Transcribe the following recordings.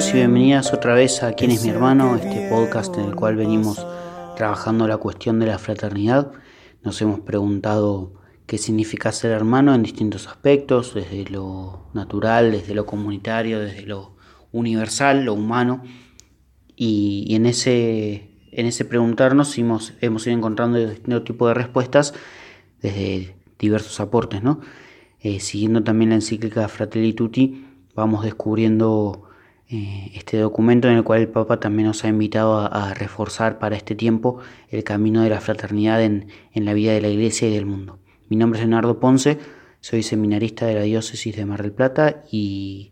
Y bienvenidas otra vez a Quién es mi hermano, este podcast en el cual venimos trabajando la cuestión de la fraternidad. Nos hemos preguntado qué significa ser hermano en distintos aspectos, desde lo natural, desde lo comunitario, desde lo universal, lo humano. Y, en, ese, en ese preguntarnos hemos, hemos ido encontrando distintos tipos de respuestas desde diversos aportes, ¿no? Eh, siguiendo también la encíclica Fratelli Tutti, vamos descubriendo eh, este documento en el cual el Papa también nos ha invitado a, reforzar para este tiempo el camino de la fraternidad en, la vida de la Iglesia y del mundo. Mi nombre es Leonardo Ponce, soy seminarista de la diócesis de Mar del Plata y,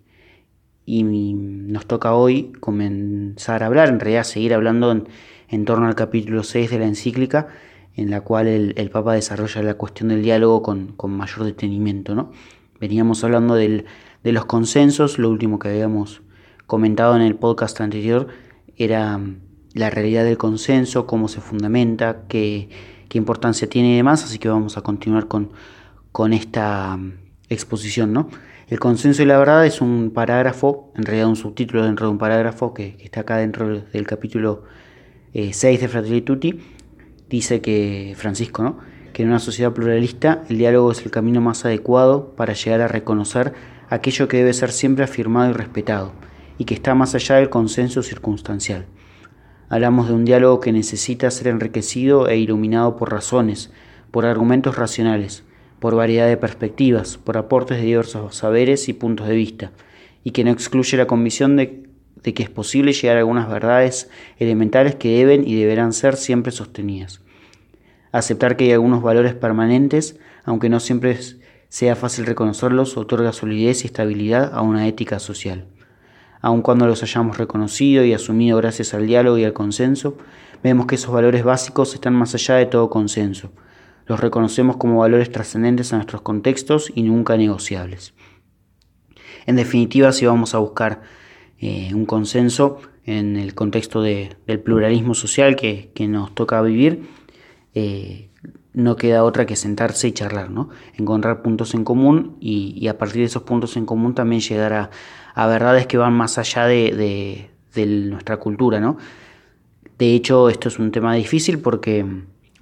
nos toca hoy comenzar a hablar, en realidad seguir hablando en, torno al capítulo 6 de la encíclica, en la cual el, Papa desarrolla la cuestión del diálogo con, mayor detenimiento. ¿no? Veníamos hablando de los consensos, lo último que habíamos comentado en el podcast anterior era mm, la realidad del consenso, cómo se fundamenta, qué, importancia tiene y demás, así que vamos a continuar con, con esta mm, exposición. ¿no? El consenso y la verdad es un parágrafo, en realidad un subtítulo dentro de un parágrafo que, está acá dentro del capítulo 6 eh, de Fratelli Tutti. Dice que Francisco, ¿no? que en una sociedad pluralista el diálogo es el camino más adecuado para llegar a reconocer aquello que debe ser siempre afirmado y respetado y que está más allá del consenso circunstancial. Hablamos de un diálogo que necesita ser enriquecido e iluminado por razones, por argumentos racionales, por variedad de perspectivas, por aportes de diversos saberes y puntos de vista, y que no excluye la convicción de, que es posible llegar a algunas verdades elementales que deben y deberán ser siempre sostenidas. Aceptar que hay algunos valores permanentes, aunque no siempre sea fácil reconocerlos, otorga solidez y estabilidad a una ética social aun cuando los hayamos reconocido y asumido gracias al diálogo y al consenso, vemos que esos valores básicos están más allá de todo consenso. Los reconocemos como valores trascendentes a nuestros contextos y nunca negociables. En definitiva, si vamos a buscar eh, un consenso en el contexto del pluralismo social que, nos toca vivir, eh, no queda otra que sentarse y charlar, ¿no? encontrar puntos en común y, a partir de esos puntos en común también llegar a, a verdades que van más allá de, nuestra cultura, ¿no? De hecho, esto es un tema difícil porque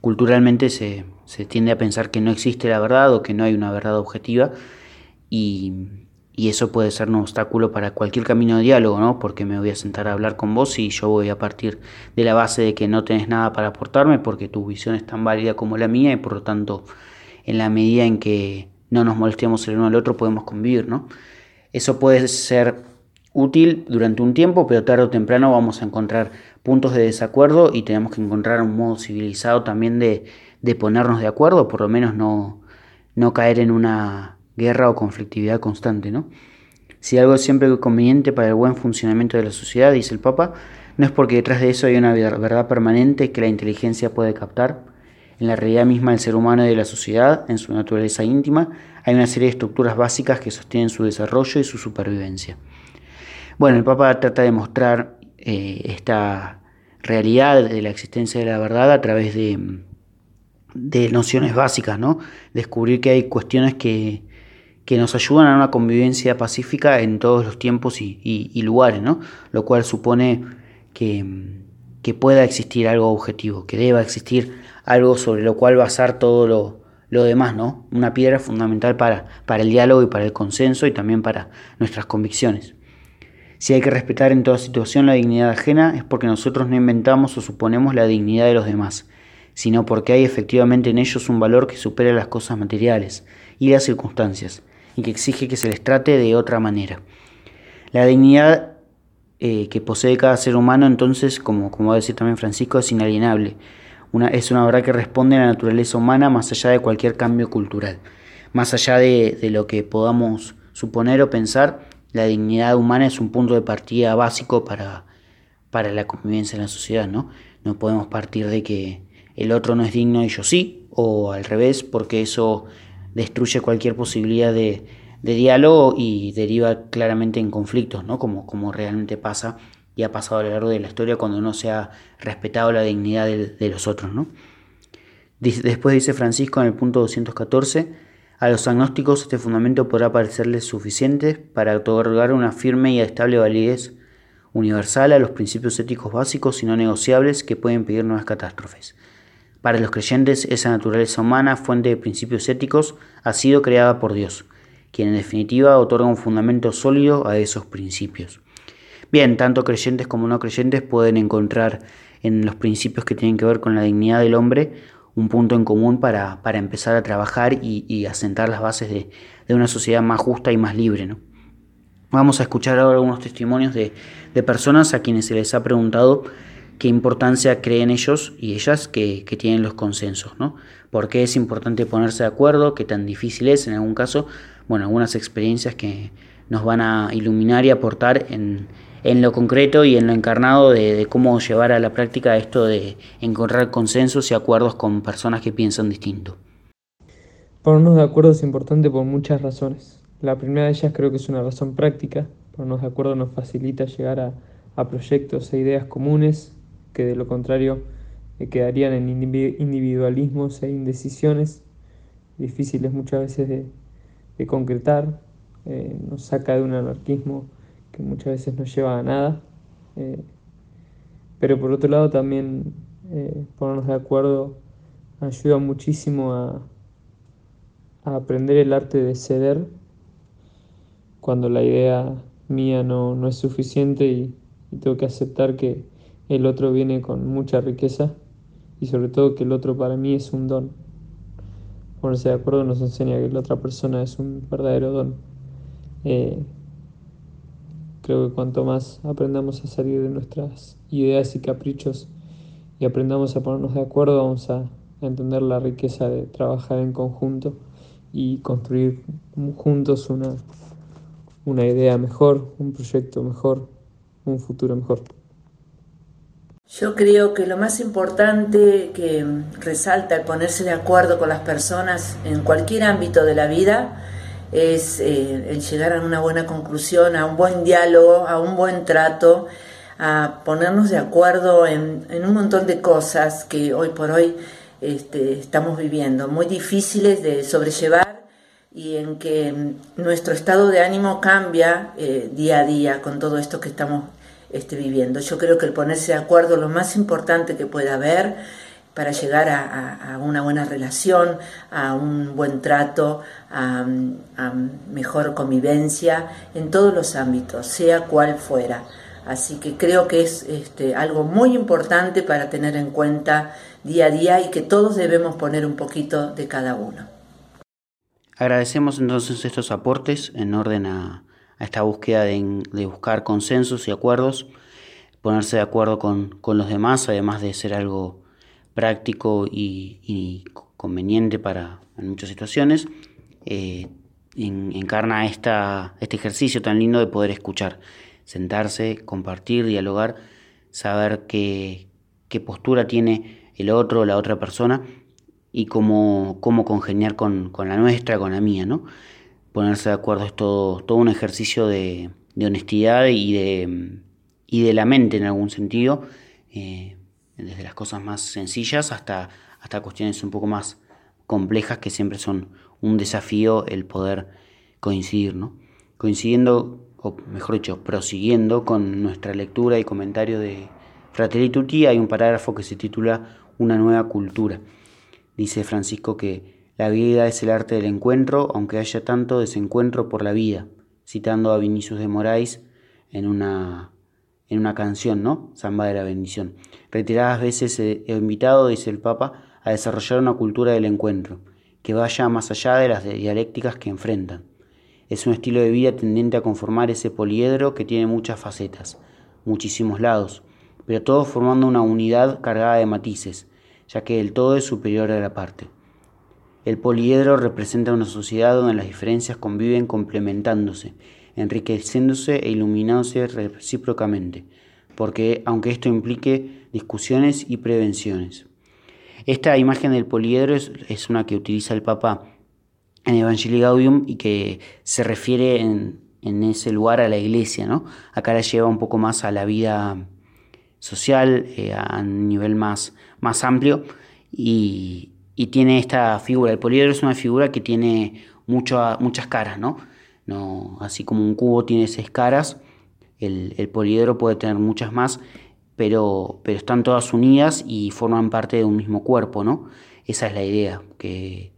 culturalmente se, tiende a pensar que no existe la verdad o que no hay una verdad objetiva y, eso puede ser un obstáculo para cualquier camino de diálogo, ¿no? Porque me voy a sentar a hablar con vos y yo voy a partir de la base de que no tenés nada para aportarme porque tu visión es tan válida como la mía y por lo tanto en la medida en que no nos molestemos el uno al otro podemos convivir, ¿no? Eso puede ser útil durante un tiempo, pero tarde o temprano vamos a encontrar puntos de desacuerdo y tenemos que encontrar un modo civilizado también de, ponernos de acuerdo, por lo menos no, no caer en una guerra o conflictividad constante. ¿no? Si algo es siempre conveniente para el buen funcionamiento de la sociedad, dice el Papa, no es porque detrás de eso hay una verdad permanente que la inteligencia puede captar. En la realidad misma del ser humano y de la sociedad, en su naturaleza íntima, hay una serie de estructuras básicas que sostienen su desarrollo y su supervivencia. Bueno, el Papa trata de mostrar eh, esta realidad de la existencia de la verdad a través de, nociones básicas, ¿no? Descubrir que hay cuestiones que, nos ayudan a una convivencia pacífica en todos los tiempos y, lugares, ¿no? Lo cual supone que, que, pueda existir algo objetivo, que deba existir algo sobre lo cual basar todo lo, lo demás, ¿no? Una piedra fundamental para, para el diálogo y para el consenso y también para nuestras convicciones. Si hay que respetar en toda situación la dignidad ajena es porque nosotros no inventamos o suponemos la dignidad de los demás, sino porque hay efectivamente en ellos un valor que supera las cosas materiales y las circunstancias, y que exige que se les trate de otra manera. La dignidad eh, que posee cada ser humano entonces, como, como va a decir también Francisco, es inalienable, es una verdad que responde a la naturaleza humana más allá de cualquier cambio cultural. Más allá de, lo que podamos suponer o pensar, la dignidad humana es un punto de partida básico para, para la convivencia en la sociedad. ¿no? no podemos partir de que el otro no es digno y yo sí, o al revés, porque eso destruye cualquier posibilidad de, diálogo y deriva claramente en conflictos, ¿no? como, como realmente pasa y ha pasado a lo largo de la historia cuando no se ha respetado la dignidad de, los otros. ¿no? Después dice Francisco en el punto 214, a los agnósticos este fundamento podrá parecerles suficiente para otorgar una firme y estable validez universal a los principios éticos básicos y no negociables que pueden impedir nuevas catástrofes. Para los creyentes, esa naturaleza humana, fuente de principios éticos, ha sido creada por Dios, quien en definitiva otorga un fundamento sólido a esos principios. Bien, tanto creyentes como no creyentes pueden encontrar en los principios que tienen que ver con la dignidad del hombre un punto en común para, empezar a trabajar y, asentar las bases de, una sociedad más justa y más libre. ¿no? Vamos a escuchar ahora algunos testimonios de, de personas a quienes se les ha preguntado qué importancia creen ellos y ellas que, tienen los consensos, ¿no? ¿Por qué es importante ponerse de acuerdo? ¿Qué tan difícil es en algún caso? Bueno, algunas experiencias que nos van a iluminar y aportar en, lo concreto y en lo encarnado de, cómo llevar a la práctica esto de encontrar consensos y acuerdos con personas que piensan distinto. Ponernos de acuerdo es importante por muchas razones. La primera de ellas creo que es una razón práctica. Ponernos de acuerdo nos facilita llegar a, a proyectos e ideas comunes que de lo contrario eh, quedarían en individualismos e indecisiones difíciles muchas veces de, concretar, eh, nos saca de un anarquismo que muchas veces no lleva a nada, eh, pero por otro lado también ponernos de acuerdo ayuda muchísimo a, aprender el arte de ceder cuando la idea mía no, es suficiente y tengo que aceptar que, el otro viene con mucha riqueza y sobre todo que el otro para mí es un don. Ponerse de acuerdo nos enseña que la otra persona es un verdadero don. Eh, creo que cuanto más aprendamos a salir de nuestras ideas y caprichos y aprendamos a ponernos de acuerdo, vamos a, entender la riqueza de trabajar en conjunto y construir juntos una, una idea mejor, un proyecto mejor, un futuro mejor. Yo creo que lo más importante que resalta el ponerse de acuerdo con las personas en cualquier ámbito de la vida es eh, el llegar a una buena conclusión, a un buen diálogo, a un buen trato, a ponernos de acuerdo en, un montón de cosas que hoy por hoy este, estamos viviendo, muy difíciles de sobrellevar y en que nuestro estado de ánimo cambia eh, día a día con todo esto que estamos esté viviendo. Yo creo que el ponerse de acuerdo es lo más importante que pueda haber para llegar a, una buena relación, a un buen trato, a, mejor convivencia en todos los ámbitos, sea cual fuera. Así que creo que es este, algo muy importante para tener en cuenta día a día y que todos debemos poner un poquito de cada uno. Agradecemos entonces estos aportes en orden a, esta búsqueda de, buscar consensos y acuerdos, ponerse de acuerdo con, los demás, además de ser algo práctico y, conveniente para en muchas situaciones, eh, encarna esta, este ejercicio tan lindo de poder escuchar, sentarse, compartir, dialogar, saber qué, qué postura tiene el otro la otra persona y cómo, cómo congeniar con, con, la nuestra, con la mía, ¿no? ponerse de acuerdo es todo, todo un ejercicio de, honestidad y de, y de la mente en algún sentido, eh, desde las cosas más sencillas hasta, hasta cuestiones un poco más complejas que siempre son un desafío el poder coincidir, ¿no? Coincidiendo, o mejor dicho, prosiguiendo con nuestra lectura y comentario de Fratelli Tutti, hay un parágrafo que se titula Una nueva cultura. Dice Francisco que la vida es el arte del encuentro, aunque haya tanto desencuentro por la vida, citando a Vinicius de Moraes en una, en una canción, ¿no? Samba de la bendición. Retiradas veces he invitado, dice el Papa, a desarrollar una cultura del encuentro, que vaya más allá de las dialécticas que enfrentan. Es un estilo de vida tendiente a conformar ese poliedro que tiene muchas facetas, muchísimos lados, pero todo formando una unidad cargada de matices, ya que el todo es superior a la parte. El poliedro representa una sociedad donde las diferencias conviven complementándose, enriqueciéndose e iluminándose recíprocamente, porque aunque esto implique discusiones y prevenciones. Esta imagen del poliedro es, una que utiliza el Papa en Evangelii Gaudium y que se refiere en, ese lugar a la iglesia, ¿no? Acá la lleva un poco más a la vida social, eh, a un nivel más, más amplio y, y tiene esta figura. El poliedro es una figura que tiene muchas caras, ¿no? ¿No? Así como un cubo tiene seis caras, El, poliedro puede tener muchas más, pero, pero están todas unidas y forman parte de un mismo cuerpo, ¿no? Esa es la idea, que,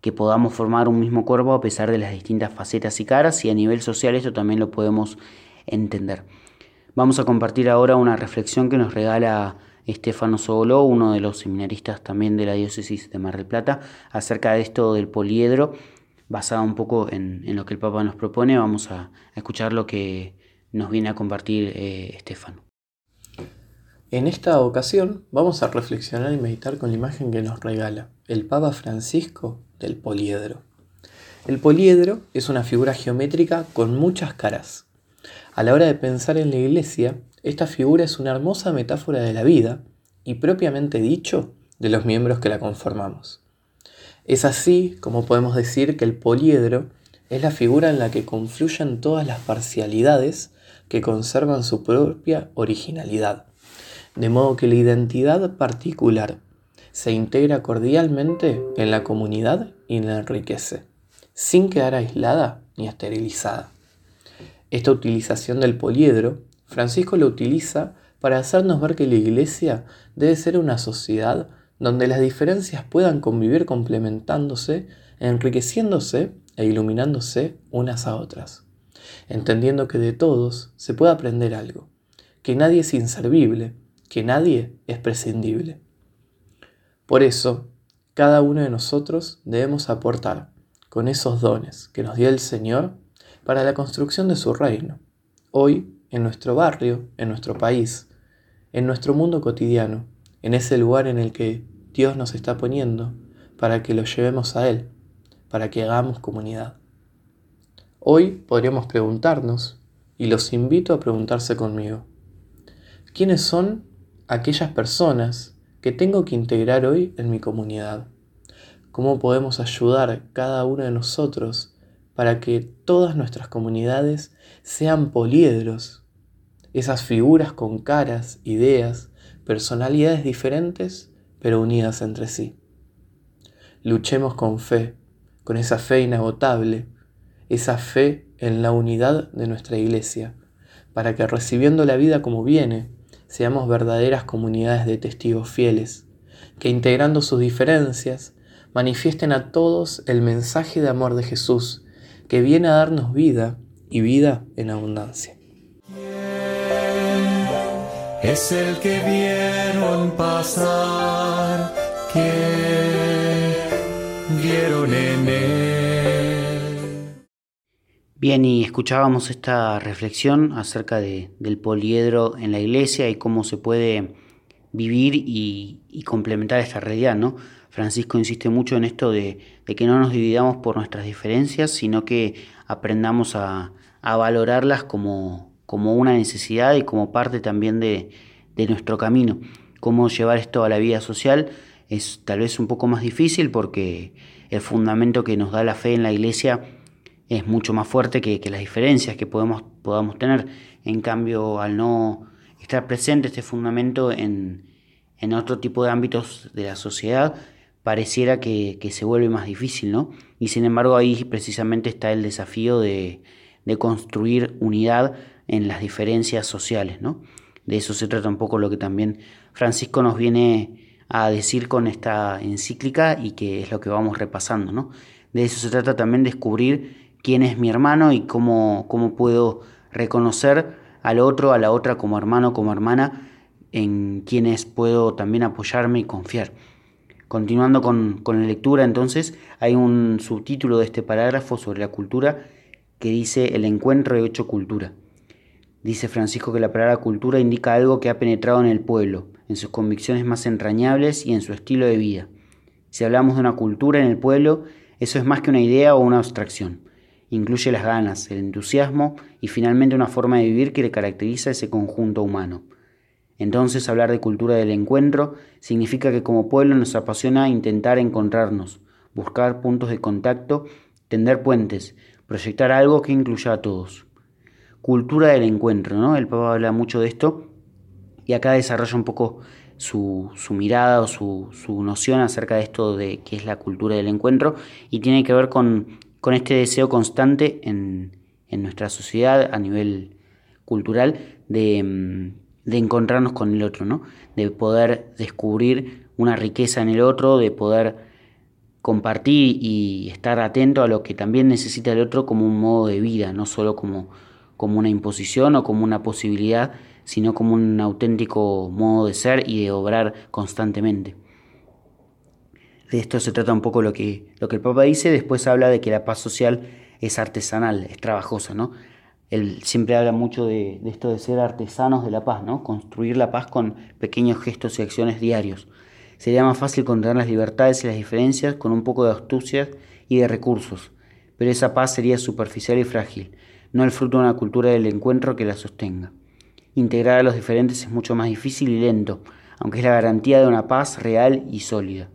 que podamos formar un mismo cuerpo a pesar de las distintas facetas y caras y a nivel social esto también lo podemos entender. Vamos a compartir ahora una reflexión que nos regala Estefano Solo, uno de los seminaristas también de la diócesis de Mar del Plata, acerca de esto del poliedro, basado un poco en, lo que el Papa nos propone. Vamos a, escuchar lo que nos viene a compartir eh, Estefano. En esta ocasión vamos a reflexionar y meditar con la imagen que nos regala el Papa Francisco del poliedro. El poliedro es una figura geométrica con muchas caras. A la hora de pensar en la iglesia, esta figura es una hermosa metáfora de la vida y propiamente dicho de los miembros que la conformamos. Es así como podemos decir que el poliedro es la figura en la que confluyen todas las parcialidades que conservan su propia originalidad, de modo que la identidad particular se integra cordialmente en la comunidad y la enriquece, sin quedar aislada ni esterilizada. Esta utilización del poliedro, Francisco lo utiliza para hacernos ver que la iglesia debe ser una sociedad donde las diferencias puedan convivir complementándose, enriqueciéndose e iluminándose unas a otras, entendiendo que de todos se puede aprender algo, que nadie es inservible, que nadie es prescindible. Por eso, cada uno de nosotros debemos aportar con esos dones que nos dio el Señor para la construcción de su reino, hoy en nuestro barrio, en nuestro país, en nuestro mundo cotidiano, en ese lugar en el que Dios nos está poniendo para que lo llevemos a Él, para que hagamos comunidad. Hoy podríamos preguntarnos, y los invito a preguntarse conmigo, ¿quiénes son aquellas personas que tengo que integrar hoy en mi comunidad. ¿Cómo podemos ayudar cada uno de nosotros para que todas nuestras comunidades sean poliedros? Esas figuras con caras, ideas, personalidades diferentes, pero unidas entre sí. Luchemos con fe, con esa fe inagotable, esa fe en la unidad de nuestra iglesia, para que recibiendo la vida como viene, seamos verdaderas comunidades de testigos fieles, que integrando sus diferencias, manifiesten a todos el mensaje de amor de Jesús, que viene a darnos vida y vida en abundancia. Es el que vieron pasar, que vieron en él. Bien, y escuchábamos esta reflexión acerca del poliedro en la iglesia y cómo se puede vivir y, complementar esta realidad, ¿no? Francisco insiste mucho en esto de, que no nos dividamos por nuestras diferencias, sino que aprendamos a, valorarlas como, como, una necesidad y como parte también de, de nuestro camino. Cómo llevar esto a la vida social es tal vez un poco más difícil porque el fundamento que nos da la fe en la iglesia es mucho más fuerte que, las diferencias que podemos, podamos tener. En cambio, al no estar presente este fundamento en, otro tipo de ámbitos de la sociedad, pareciera que, se vuelve más difícil, ¿no? Y sin embargo ahí precisamente está el desafío de, construir unidad en las diferencias sociales, ¿no? De eso se trata un poco lo que también Francisco nos viene a decir con esta encíclica y que es lo que vamos repasando, ¿no? De eso se trata también descubrir quién es mi hermano y cómo, cómo puedo reconocer al otro, a la otra como hermano, como hermana, en quienes puedo también apoyarme y confiar. Continuando con, con, la lectura, entonces, hay un subtítulo de este parágrafo sobre la cultura que dice el encuentro de hecho cultura. Dice Francisco que la palabra cultura indica algo que ha penetrado en el pueblo, en sus convicciones más entrañables y en su estilo de vida. Si hablamos de una cultura en el pueblo, eso es más que una idea o una abstracción incluye las ganas, el entusiasmo y finalmente una forma de vivir que le caracteriza a ese conjunto humano. Entonces hablar de cultura del encuentro significa que como pueblo nos apasiona intentar encontrarnos, buscar puntos de contacto, tender puentes, proyectar algo que incluya a todos. Cultura del encuentro, ¿no? El Papa habla mucho de esto y acá desarrolla un poco su, mirada o su, su, noción acerca de esto de qué es la cultura del encuentro y tiene que ver con con este deseo constante en, nuestra sociedad a nivel cultural de, mm, de encontrarnos con el otro, ¿no? De poder descubrir una riqueza en el otro, de poder compartir y estar atento a lo que también necesita el otro como un modo de vida, no solo como, como una imposición o como una posibilidad, sino como un auténtico modo de ser y de obrar constantemente. De esto se trata un poco lo que, lo que el Papa dice, después habla de que la paz social es artesanal, es trabajosa, ¿no? Él siempre habla mucho de, esto de ser artesanos de la paz, ¿no? Construir la paz con pequeños gestos y acciones diarios. Sería más fácil contener las libertades y las diferencias con un poco de astucia y de recursos, pero esa paz sería superficial y frágil, no el fruto de una cultura del encuentro que la sostenga. Integrar a los diferentes es mucho más difícil y lento, aunque es la garantía de una paz real y sólida.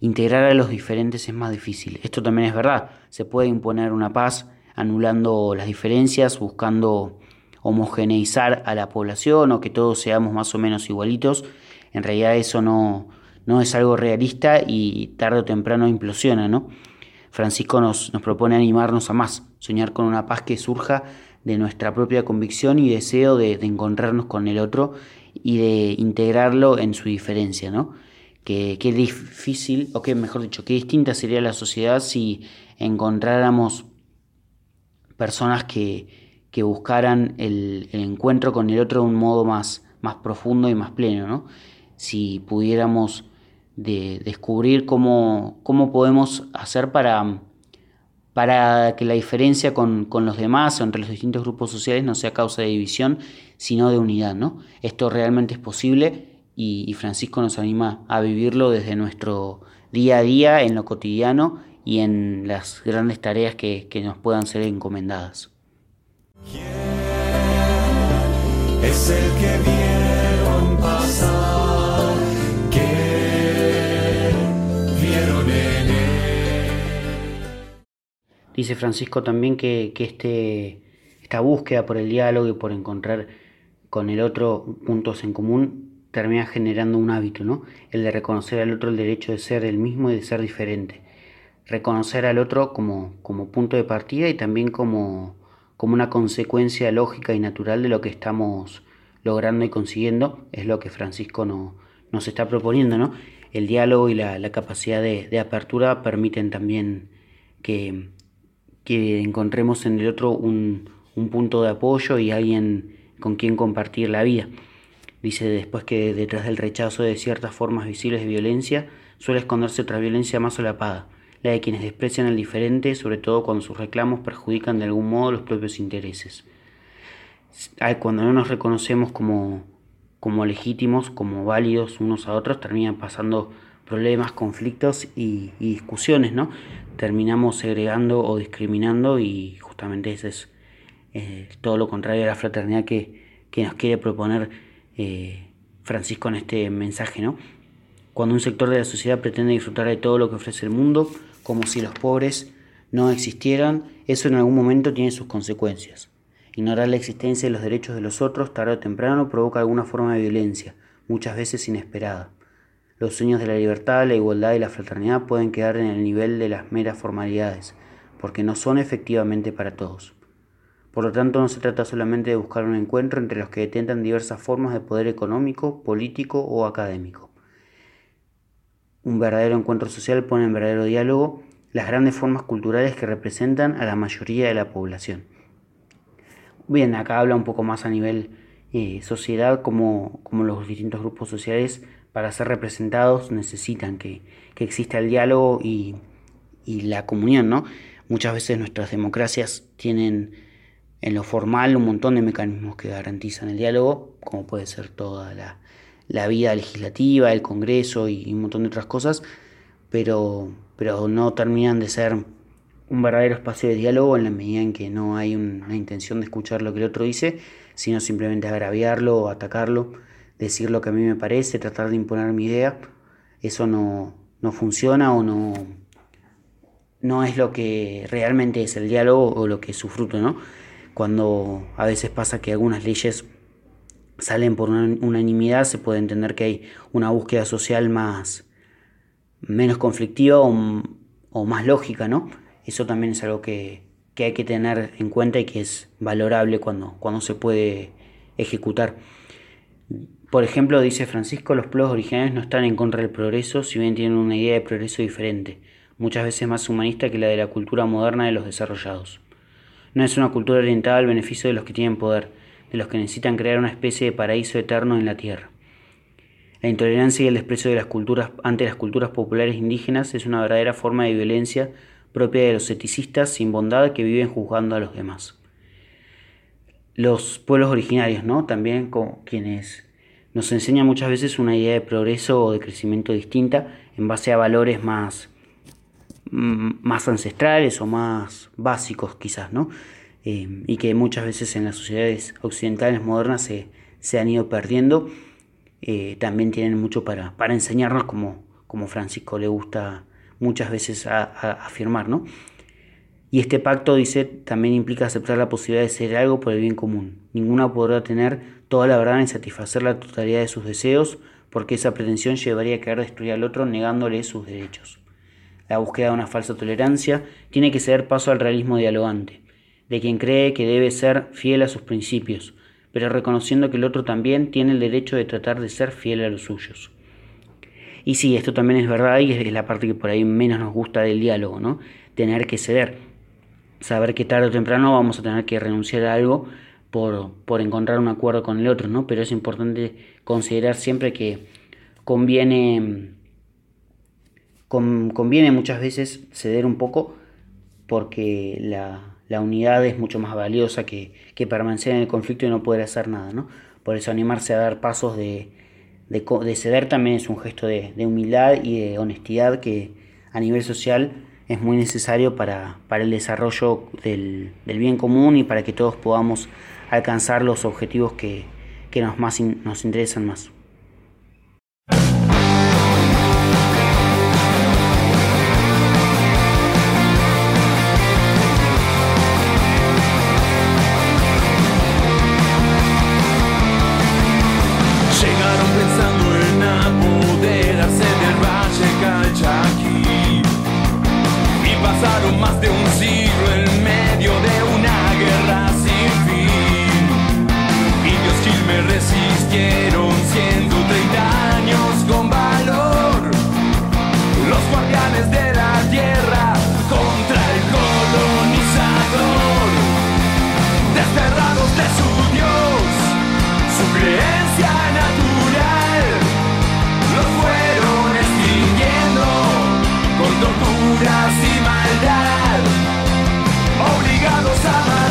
Integrar a los diferentes es más difícil. Esto también es verdad. Se puede imponer una paz anulando las diferencias, buscando homogeneizar a la población o que todos seamos más o menos igualitos. En realidad eso no, no es algo realista y tarde o temprano implosiona, ¿no? Francisco nos, nos propone animarnos a más, soñar con una paz que surja de nuestra propia convicción y deseo de, encontrarnos con el otro y de integrarlo en su diferencia, ¿no? Que, difícil, o que mejor dicho, qué distinta sería la sociedad si encontráramos personas que, que buscaran el, encuentro con el otro de un modo más, más profundo y más pleno, ¿no? Si pudiéramos de descubrir cómo, cómo podemos hacer para para que la diferencia con, los demás o entre los distintos grupos sociales no sea causa de división, sino de unidad. ¿no? Esto realmente es posible y, Francisco nos anima a vivirlo desde nuestro día a día, en lo cotidiano y en las grandes tareas que, nos puedan ser encomendadas. que Dice Francisco también que, este, esta búsqueda por el diálogo y por encontrar con el otro puntos en común termina generando un hábito, ¿no? El de reconocer al otro el derecho de ser el mismo y de ser diferente. Reconocer al otro como, como punto de partida y también como, como una consecuencia lógica y natural de lo que estamos logrando y consiguiendo, es lo que Francisco no, nos está proponiendo, ¿no? El diálogo y la, capacidad de, de, apertura permiten también que, que encontremos en el otro un, punto de apoyo y alguien con quien compartir la vida. Dice después que detrás del rechazo de ciertas formas visibles de violencia suele esconderse otra violencia más solapada, la de quienes desprecian al diferente, sobre todo cuando sus reclamos perjudican de algún modo los propios intereses. Cuando no nos reconocemos como, como legítimos, como válidos unos a otros, terminan pasando problemas, conflictos y, discusiones, ¿no? Terminamos segregando o discriminando y justamente eso es todo lo contrario a la fraternidad que, nos quiere proponer eh, Francisco en este mensaje, ¿no? Cuando un sector de la sociedad pretende disfrutar de todo lo que ofrece el mundo, como si los pobres no existieran, eso en algún momento tiene sus consecuencias. Ignorar la existencia de los derechos de los otros tarde o temprano provoca alguna forma de violencia, muchas veces inesperada. Los sueños de la libertad, la igualdad y la fraternidad pueden quedar en el nivel de las meras formalidades, porque no son efectivamente para todos. Por lo tanto, no se trata solamente de buscar un encuentro entre los que detentan diversas formas de poder económico, político o académico. Un verdadero encuentro social pone en verdadero diálogo las grandes formas culturales que representan a la mayoría de la población. Bien, acá habla un poco más a nivel eh, sociedad, como, como los distintos grupos sociales para ser representados necesitan que, exista el diálogo y, la comunión, ¿no? Muchas veces nuestras democracias tienen en lo formal un montón de mecanismos que garantizan el diálogo, como puede ser toda la, vida legislativa, el Congreso y, un montón de otras cosas, pero, pero no terminan de ser un verdadero espacio de diálogo en la medida en que no hay una intención de escuchar lo que el otro dice, sino simplemente agraviarlo o atacarlo decir lo que a mí me parece, tratar de imponer mi idea, eso no, funciona o no, no es lo que realmente es el diálogo o lo que es su fruto, ¿no? Cuando a veces pasa que algunas leyes salen por unanimidad, se puede entender que hay una búsqueda social más menos conflictiva o, más lógica, ¿no? Eso también es algo que, que hay que tener en cuenta y que es valorable cuando, cuando se puede ejecutar. Por ejemplo, dice Francisco, los pueblos originarios no están en contra del progreso, si bien tienen una idea de progreso diferente, muchas veces más humanista que la de la cultura moderna de los desarrollados. No es una cultura orientada al beneficio de los que tienen poder, de los que necesitan crear una especie de paraíso eterno en la tierra. La intolerancia y el desprecio de las culturas ante las culturas populares indígenas es una verdadera forma de violencia propia de los eticistas sin bondad que viven juzgando a los demás. Los pueblos originarios, ¿no? También con quienes nos enseñan muchas veces una idea de progreso o de crecimiento distinta en base a valores más, mm, más ancestrales o más básicos quizás, ¿no? Eh, y que muchas veces en las sociedades occidentales modernas se, se han ido perdiendo, eh, también tienen mucho para, para enseñarnos como, como Francisco le gusta muchas veces afirmar, ¿no? Y este pacto, dice, también implica aceptar la posibilidad de ser algo por el bien común. Ninguna podrá tener toda la verdad ni satisfacer la totalidad de sus deseos, porque esa pretensión llevaría a querer destruir al otro negándole sus derechos. La búsqueda de una falsa tolerancia tiene que ser paso al realismo dialogante, de quien cree que debe ser fiel a sus principios, pero reconociendo que el otro también tiene el derecho de tratar de ser fiel a los suyos. Y sí, esto también es verdad y es la parte que por ahí menos nos gusta del diálogo, ¿no? Tener que ceder saber que tarde o temprano vamos a tener que renunciar a algo por, por encontrar un acuerdo con el otro, ¿no? Pero es importante considerar siempre que conviene, conviene muchas veces ceder un poco porque la, la unidad es mucho más valiosa que, que, permanecer en el conflicto y no poder hacer nada, ¿no? Por eso animarse a dar pasos de, de, de ceder también es un gesto de, de humildad y de honestidad que a nivel social es muy necesario para, para el desarrollo del, del, bien común y para que todos podamos alcanzar los objetivos que, que nos, más nos interesan más. Y maldad, obligados a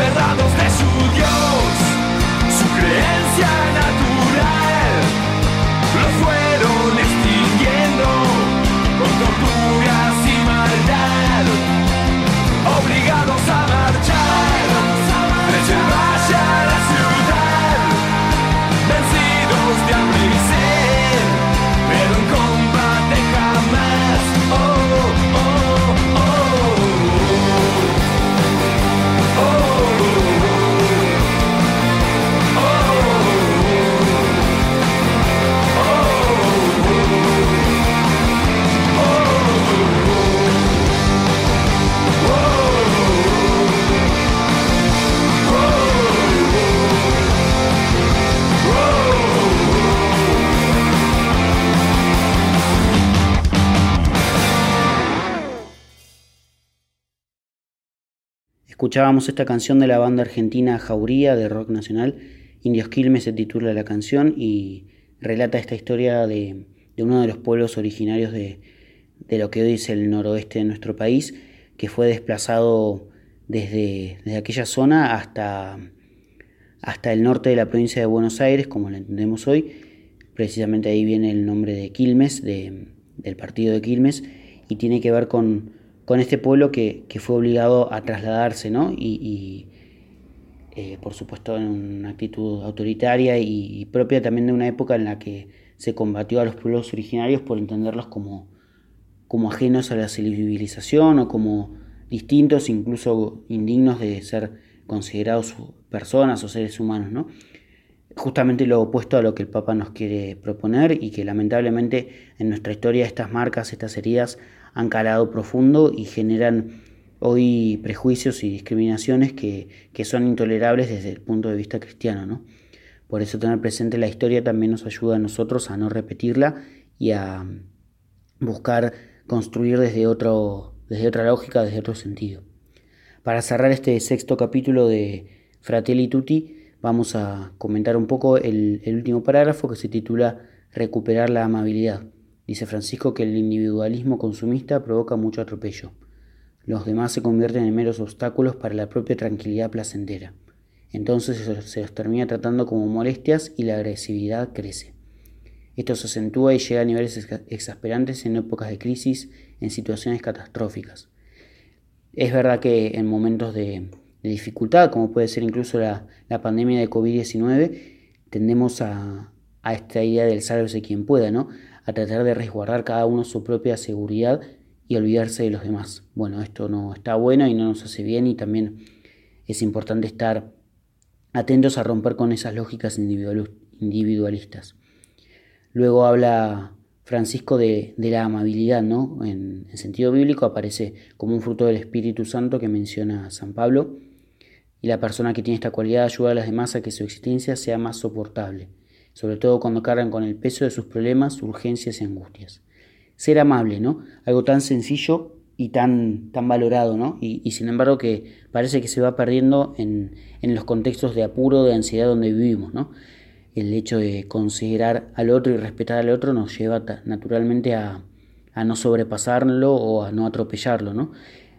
cerrado Escuchábamos esta canción de la banda argentina Jauría de rock nacional. Indios Quilmes se titula la canción y relata esta historia de, uno de los pueblos originarios de, lo que hoy es el noroeste de nuestro país, que fue desplazado desde, aquella zona hasta, hasta el norte de la provincia de Buenos Aires, como lo entendemos hoy. Precisamente ahí viene el nombre de Quilmes, de, del partido de Quilmes, y tiene que ver con, con este pueblo que, que, fue obligado a trasladarse, ¿no? Y, eh, por supuesto en una actitud autoritaria y, y propia también de una época en la que se combatió a los pueblos originarios por entenderlos como, como ajenos a la civilización o como distintos, incluso indignos de ser considerados personas o seres humanos, ¿no? Justamente lo opuesto a lo que el Papa nos quiere proponer y que lamentablemente en nuestra historia estas marcas, estas heridas han calado profundo y generan hoy prejuicios y discriminaciones que, que son intolerables desde el punto de vista cristiano, ¿no? Por eso tener presente la historia también nos ayuda a nosotros a no repetirla y a buscar construir desde otro, desde otra lógica, desde otro sentido. Para cerrar este sexto capítulo de Fratelli Tutti, vamos a comentar un poco el, el último parágrafo que se titula Recuperar la amabilidad. Dice Francisco que el individualismo consumista provoca mucho atropello. Los demás se convierten en meros obstáculos para la propia tranquilidad placentera. Entonces se los termina tratando como molestias y la agresividad crece. Esto se acentúa y llega a niveles exasperantes en épocas de crisis, en situaciones catastróficas. Es verdad que en momentos de, dificultad, como puede ser incluso la, la pandemia de COVID-19, tendemos a, a, esta idea del sálvese quien pueda, ¿no? A tratar de resguardar cada uno su propia seguridad y olvidarse de los demás. Bueno, esto no está bueno y no nos hace bien y también es importante estar atentos a romper con esas lógicas individualistas. Luego habla Francisco de, la amabilidad, ¿no? En, en, sentido bíblico aparece como un fruto del Espíritu Santo que menciona San Pablo. Y la persona que tiene esta cualidad ayuda a las demás a que su existencia sea más soportable, sobre todo cuando cargan con el peso de sus problemas, urgencias y angustias. Ser amable, ¿no? Algo tan sencillo y tan, tan valorado, ¿no? Y, sin embargo que parece que se va perdiendo en, en los contextos de apuro, de ansiedad donde vivimos, ¿no? el hecho de considerar al otro y respetar al otro nos lleva naturalmente a, a no sobrepasarlo o a no atropellarlo. ¿no?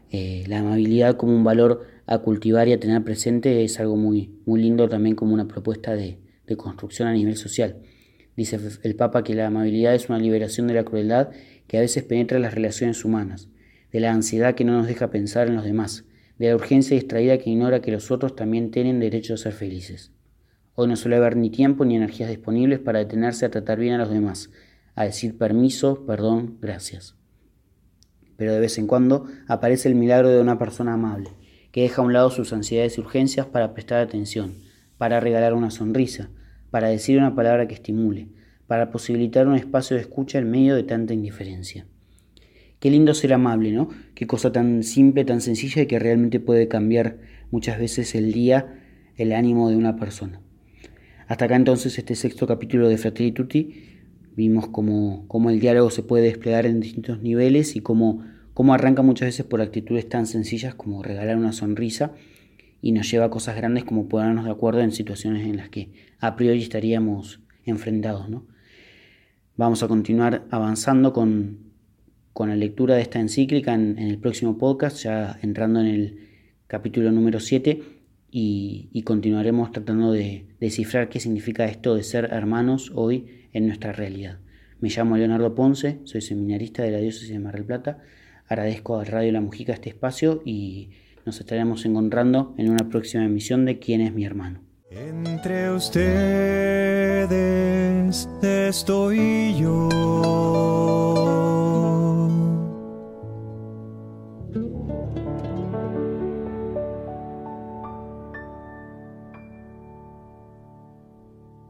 Eh, la amabilidad como un valor a cultivar y a tener presente es algo muy, muy lindo también como una propuesta de, de construcción a nivel social. Dice el Papa que la amabilidad es una liberación de la crueldad que a veces penetra las relaciones humanas, de la ansiedad que no nos deja pensar en los demás, de la urgencia distraída que ignora que los otros también tienen derecho a ser felices. Hoy no suele haber ni tiempo ni energías disponibles para detenerse a tratar bien a los demás, a decir permiso, perdón, gracias. Pero de vez en cuando aparece el milagro de una persona amable, que deja a un lado sus ansiedades y urgencias para prestar atención, para regalar una sonrisa, para decir una palabra que estimule, para posibilitar un espacio de escucha en medio de tanta indiferencia. Qué lindo ser amable, ¿no? Qué cosa tan simple, tan sencilla y que realmente puede cambiar muchas veces el día, el ánimo de una persona. Hasta acá entonces este sexto capítulo de Fratelli vimos cómo, cómo, el diálogo se puede desplegar en distintos niveles y cómo, cómo arranca muchas veces por actitudes tan sencillas como regalar una sonrisa y nos lleva a cosas grandes como ponernos de acuerdo en situaciones en las que a priori estaríamos enfrentados. ¿no? Vamos a continuar avanzando con, con la lectura de esta encíclica en, el próximo podcast, ya entrando en el capítulo número 7 y, y continuaremos tratando de descifrar qué significa esto de ser hermanos hoy en nuestra realidad. Me llamo Leonardo Ponce, soy seminarista de la diócesis de Mar del Plata. Agradezco a Radio La Mujica este espacio y nos estaremos encontrando en una próxima emisión de ¿Quién es mi hermano? Entre ustedes estoy yo.